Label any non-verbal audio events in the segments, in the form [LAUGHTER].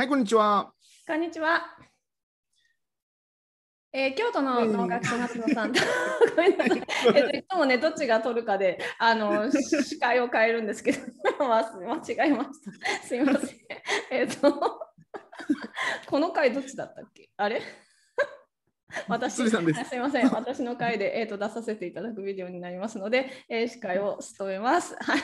はい、こんにちは。こんにちは。えー、京都の農学者夏野さんと、[LAUGHS] ごめんなさい。えっと、いつもね、どっちが取るかで、あの、司会を変えるんですけど、[LAUGHS] 間違えました。すいません。[LAUGHS] えっと、この回どっちだったっけ？あれ？私すいません、私の回で、えーと、出させていただくビデオになりますので、えー、司会を務めます。はい、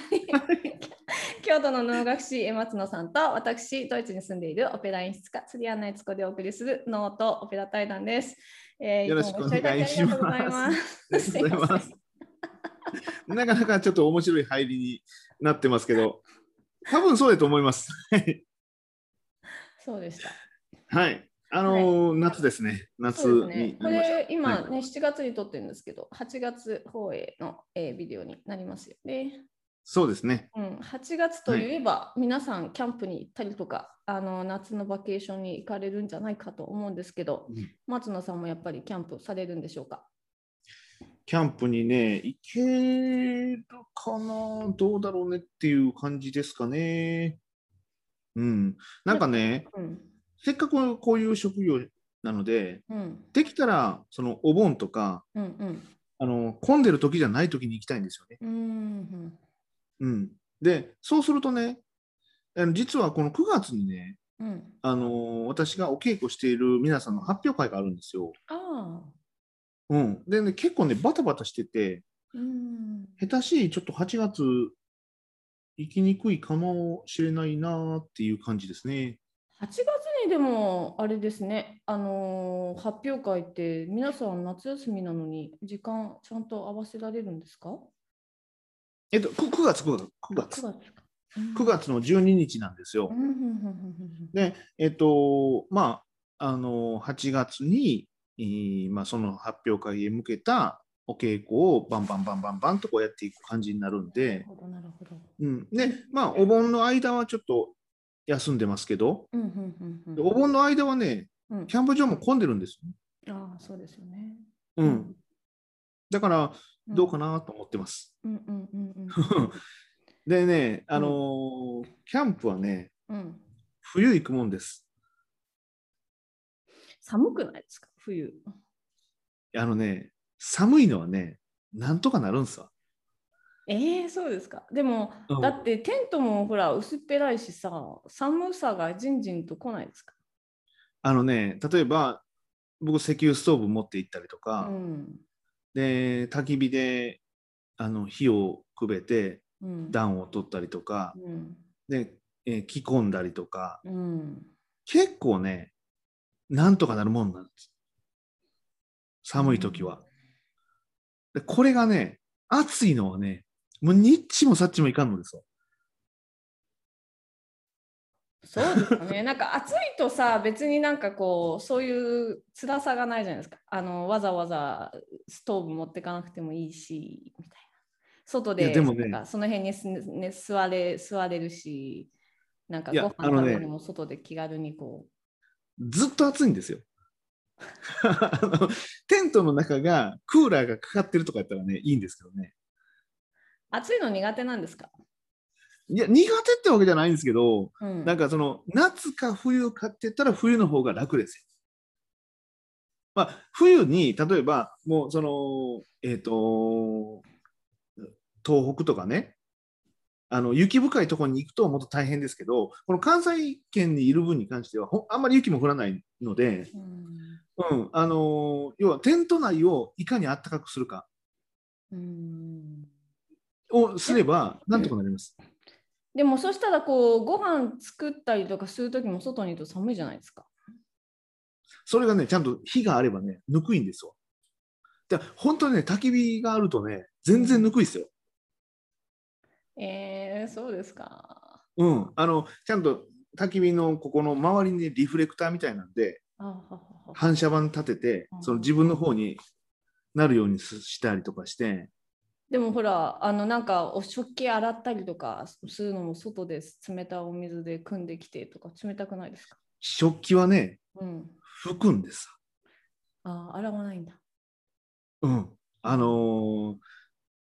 京都の能楽師松野さんと私、ドイツに住んでいるオペラ演出家、釣り穴悦子でお送りするノートオペラ対談です。えー、よろしくお願いします。すます [LAUGHS] なかなかちょっと面白い入りになってますけど、多分そうだと思います。[LAUGHS] そうでした。はい。あのーはい、夏ですね。夏に、ね、これ今ね、はい、7月に撮ってるんですけど、8月放映の、えー、ビデオになりますよね。そうですね。うん、8月といえば、はい、皆さんキャンプに行ったりとか、あの夏のバケーションに行かれるんじゃないかと思うんですけど、うん、松野さんもやっぱりキャンプされるんでしょうか？キャンプにね、行けるかな、どうだろうねっていう感じですかね。うん、なんかね、うん。せっかくこういう職業なので、うん、できたらそのお盆とか、うんうん、あの混んでる時じゃない時に行きたいんですよね。うん、うん、でそうするとね実はこの9月にね、うん、あの私がお稽古している皆さんの発表会があるんですよ。うん、でね結構ねバタバタしてて、うん、下手しいちょっと8月行きにくいかもしれないなっていう感じですね。8月にでもあれですね、あのー、発表会って皆さん夏休みなのに時間ちゃんと合わせられるんですか？えっと 9, 9月9月。9月 ,9 月,9月の12日なんですよ。でえっとまああの8月に、えー、まあ、その発表会へ向けたお稽古をバンバンバンバンバンとこうやっていく感じになるんで、うん、でまあお盆の間はちょっと休んでますけど、お盆の間はね、うん、キャンプ場も混んでるんですよ、ね。ああ、そうですよね。うん。だから、どうかなと思ってます。[LAUGHS] でね、あのーうん、キャンプはね、うん、冬行くもんです。寒くないですか、冬。あのね、寒いのはね、なんとかなるんすわ。えー、そうですか。でも、うん、だってテントもほら薄っぺらいしさ、寒さがじんじんと来ないですか？あのね、例えば僕石油ストーブ持って行ったりとか、うん、で焚き火であの火をくべて暖を取ったりとか、うん、で、えー、着込んだりとか、結構ね、なんとかなるもんなんです。寒い時は。でこれがね、暑いのはね、もうニッチもサッチもいかんのですよ。そうですかね。[LAUGHS] なんか暑いとさ、別になんかこう、そういう辛さがないじゃないですか。あの、わざわざストーブ持ってかなくてもいいし、みたいな。外で、でもね、その辺にす、ね、座れ、座れるし、なんかご飯食べるのも外で気軽にこう。ね、ずっと暑いんですよ。[LAUGHS] あのテントの中がクーラーがかかってるとかやったらね、いいんですけどね。暑いの苦手なんですか？いや苦手ってわけじゃないんですけど、うん、なんかその夏か冬かって言ったら冬の方が楽ですよ。まあ、冬に例えばもうそのえっ、ー、と東北とかねあの雪深いところに行くともっと大変ですけどこの関西圏にいる分に関してはあんまり雪も降らないので、うん、うん、あの要はテント内をいかに暖かくするか。うんをすればなんとかなります。でもそしたらこうご飯作ったりとかする時も外にいると寒いじゃないですか。それがねちゃんと火があればねぬくいんですよ。で本当にね焚き火があるとね全然ぬくいですよ。えー、そうですか。うんあのちゃんと焚き火のここの周りにリフレクターみたいなんで反射板立ててその自分の方になるようにしたりとかして。でもほらあのなんかお食器洗ったりとかするのも外で冷たいお水で汲んできてとか冷たくないですか？食器はね、うん、拭くんです。ああ洗わないんだ。うんあのー、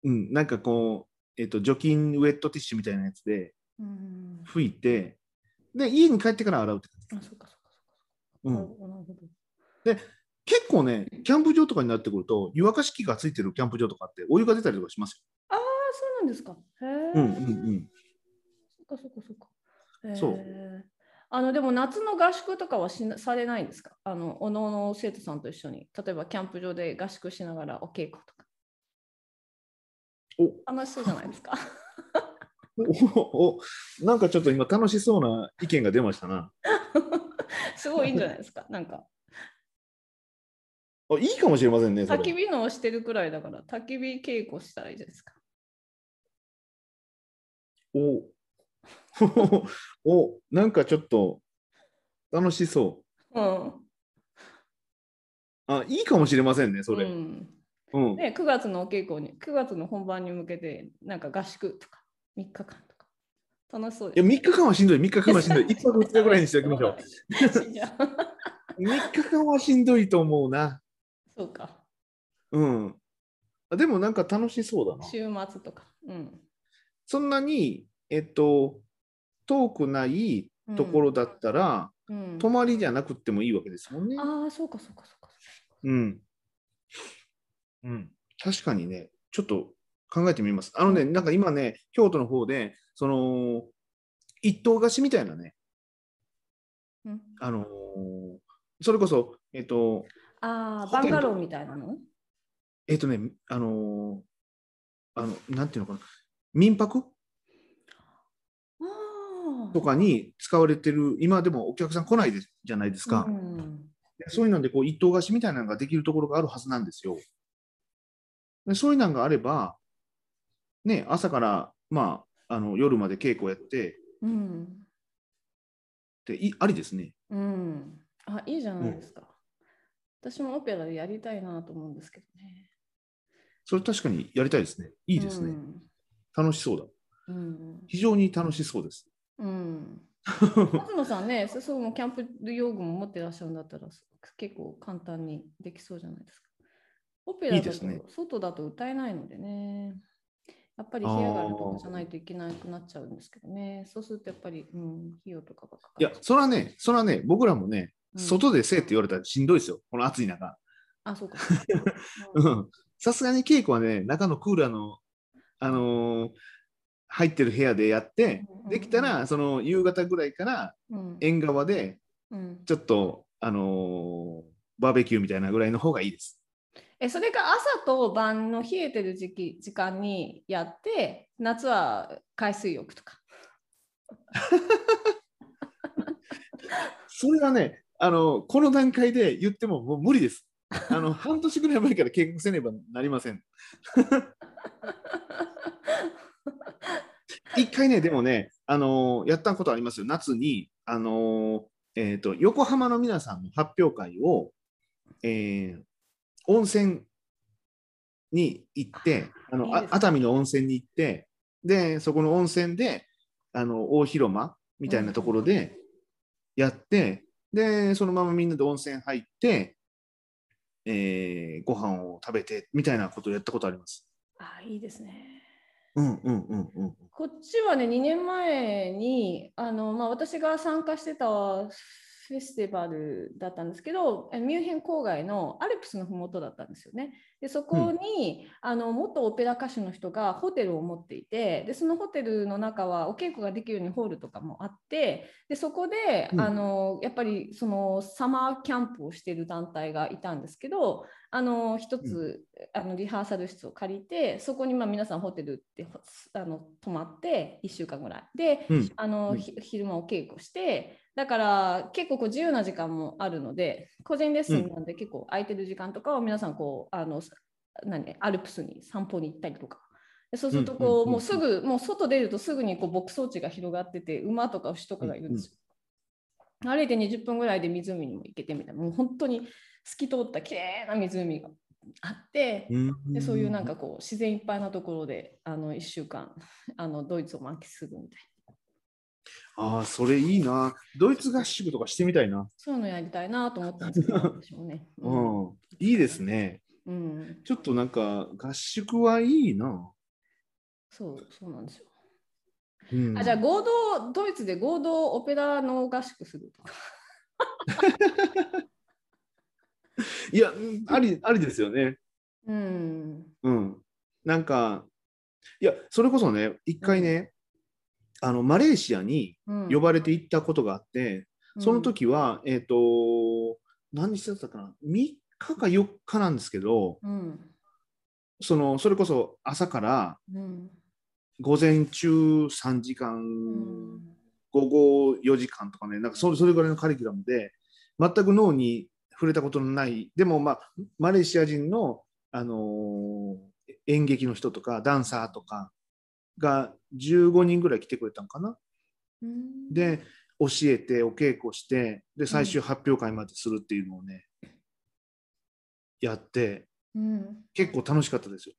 うんなんかこうえっ、と除菌ウェットティッシュみたいなやつで拭いて、で、家に帰ってから洗うって感じ。あ、そうかそうかうんなるほどなるほど。結構ね、キャンプ場とかになってくると、湯沸かし器がついてるキャンプ場とかって、お湯が出たりとかしますああ、そうなんですか。へえ。よ。うんうんうん。そっかそっかそっか。へーそうあのでも夏の合宿とかはしなされないんですか？あの、おのおの生徒さんと一緒に、例えばキャンプ場で合宿しながらお稽古とか。お楽しそうじゃないですか。[LAUGHS] おおなんかちょっと今楽しそうな意見が出ましたな。[LAUGHS] すごいいいんじゃないですか。なんか、あいいかもしれませんね。焚き火のをしてるくらいだから、焚き火稽古したらいいじゃないですか。お [LAUGHS] おなんかちょっと楽しそうん。う。あいいかもしれませんね、それ。ううん。んね、9月のお稽古に、9月の本番に向けて、なんか合宿とか、3日間とか。楽しそういや、です。3日間はしんどい、3日間はしんどい。1泊2日ぐらいにしておきましょう [LAUGHS] 3 [LAUGHS] 日間はしんどいと思うな。そうか。うん。あでもなんか楽しそうだな。週末とか。うん。そんなに、えっと、遠くないところだったら、うん、泊まりじゃなくてもいいわけですもんね。ああ、そうかそうかそうか。うん。うん。確かにね、ちょっと考えてみます。あのね、なんか今ね、京都の方で、その、一棟貸しみたいなね、うん、あのーそれこそ、えっと、ああ、バンガローみたいなの？えっとね、あのーあの、なんていうのかな、民泊？とかに使われてる、今でもお客さん来ないですじゃないですか。うんでそういうのでこう一棟貸しみたいなのができるところがあるはずなんですよ。でそういうのがあれば、ね、朝から、まあ、あの夜まで稽古やってうん。でいありですね。うん。あ、いいじゃないですか。私もオペラでやりたいなと思うんですけどね。それ確かにやりたいですね。いいいですね。楽しそうだ。うん。非常に楽しそうです。うん。[LAUGHS] 松野さんね、そそうもキャンプ用具も持ってらっしゃるんだったら結構簡単にできそうじゃないですか。オペラだといいですね外だと歌えないのでね。やっぱり部屋があるとこじゃないといけなくなっちゃうんですけどね。そうするとやっぱり、うん、費用とかがかかいやそれはね、それはね、僕らもね、うん外でせえって言われたらしんどいですよ。この暑い中。あ、そうか。[LAUGHS] さすがに稽古はね、中のクーラーの、あのー入ってる部屋でやってできたら、その夕方ぐらいからうん縁側で、うんちょっと、あのーバーベキューみたいなぐらいの方がいいです。えそれが朝と晩の冷えてる時期時間にやって夏は海水浴とか。[LAUGHS] それはね、あのこの段階で言ってももう無理です。あの [LAUGHS] 半年ぐらい前から計画せねばなりません。[LAUGHS] 一回ね、でもね、あのやったことありますよ。夏に、あのえーと横浜の皆さんの発表会を、えー温泉に行って、あの熱海の温泉に行って、で、そこの温泉で、あの大広間みたいなところでやって、で、そのままみんなで温泉入って、えーご飯を食べてみたいなことをやったことあります。あいいですね。うんうんうんうん。こっちはね2年前にあの、まあ、私が参加してたフェスティバルだったんですけどミュンヘン郊外のアルプスの麓だったんですよね。でそこに、あの元オペラ歌手の人がホテルを持っていてでそのホテルの中はお稽古ができるようにホールとかもあってでそこで、うん。あのやっぱりそのサマーキャンプをしている団体がいたんですけどあの一つ、あのリハーサル室を借りてそこにまあ皆さんホテルってあの泊まって1週間ぐらい。でうん。あの、昼間お稽古してだから結構こう自由な時間もあるので個人レッスンなんで結構空いてる時間とかは皆さんこうあの何アルプスに散歩に行ったりとかでそうするとこう、もうすぐもう外出るとすぐにこう牧草地が広がってて馬とか牛とかがいるんですよ。歩いて20分ぐらいで湖にも行けてみたいなもう本当に透き通った綺麗な湖があって、うんでそういうなんかこう自然いっぱいなところであの1週間あのドイツを満喫するみたいなああ、それいいな。ドイツ合宿とかしてみたいな。そういうのやりたいなと思ったんですけどね。うん。いいですね。うん、ちょっとなんか合宿はいいな。そうそうなんですよ。うん、あじゃあ合同ドイツで合同オペラの合宿するとか。いやありありですよね。うん。うん。なんかいやそれこそね一回ね、うん、あのマレーシアに呼ばれて行ったことがあって、うん、その時はえっ、ー、と何日だったかな？3日か4日なんですけど、うん、そのそれこそ朝から午前中3時間、午後4時間とかねなんかそれそれぐらいのカリキュラムで全く脳に触れたことのない。でもまあマレーシア人の、あのー、演劇の人とかダンサーとかが15人ぐらい来てくれたのかな。で教えてお稽古してで最終発表会までするっていうのをね、うん、やって、うん、結構楽しかったですよ。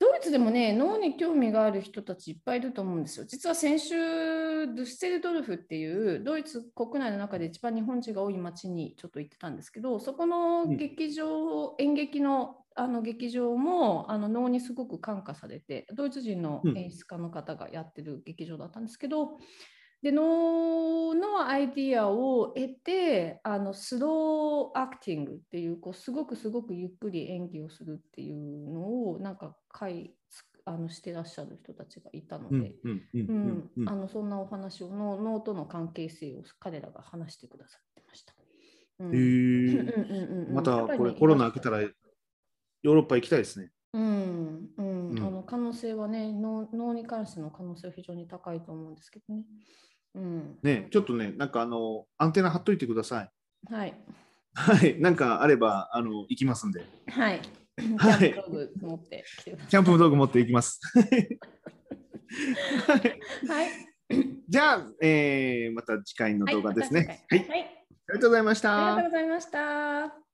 ドイツでもね脳に興味がある人たちいっぱいいると思うんですよ。実は先週ドゥッセルドルフっていうドイツ国内の中で一番日本人が多い町にちょっと行ってたんですけどそこの劇場、うん、演劇のあの劇場もあの能にすごく感化されてドイツ人の演出家の方がやってる劇場だったんですけど、うん、で能のアイディアを得てあのスローアクティングっていうこうすごくすごくゆっくり演技をするっていうのをなんかいあのしてらっしゃる人たちがいたのでそんなお話をの脳との関係性を彼らが話してくださってました。うん、またこれコロナ明けたらヨーロッパ行きたいですね。うん、うん、うん、あの可能性はね脳、脳に関しての可能性は非常に高いと思うんですけどね。うん、ね、ちょっとね、なんかあのアンテナ張っといてください。はい。はい、なんかあればあの行きますんで。はい。キャンプ道具持ってキャンプ道具持っていきます。[LAUGHS] はい。[LAUGHS] じゃあ、えー、また次回の動画ですね。はい。はい、ありがとうございました。ありがとうございました。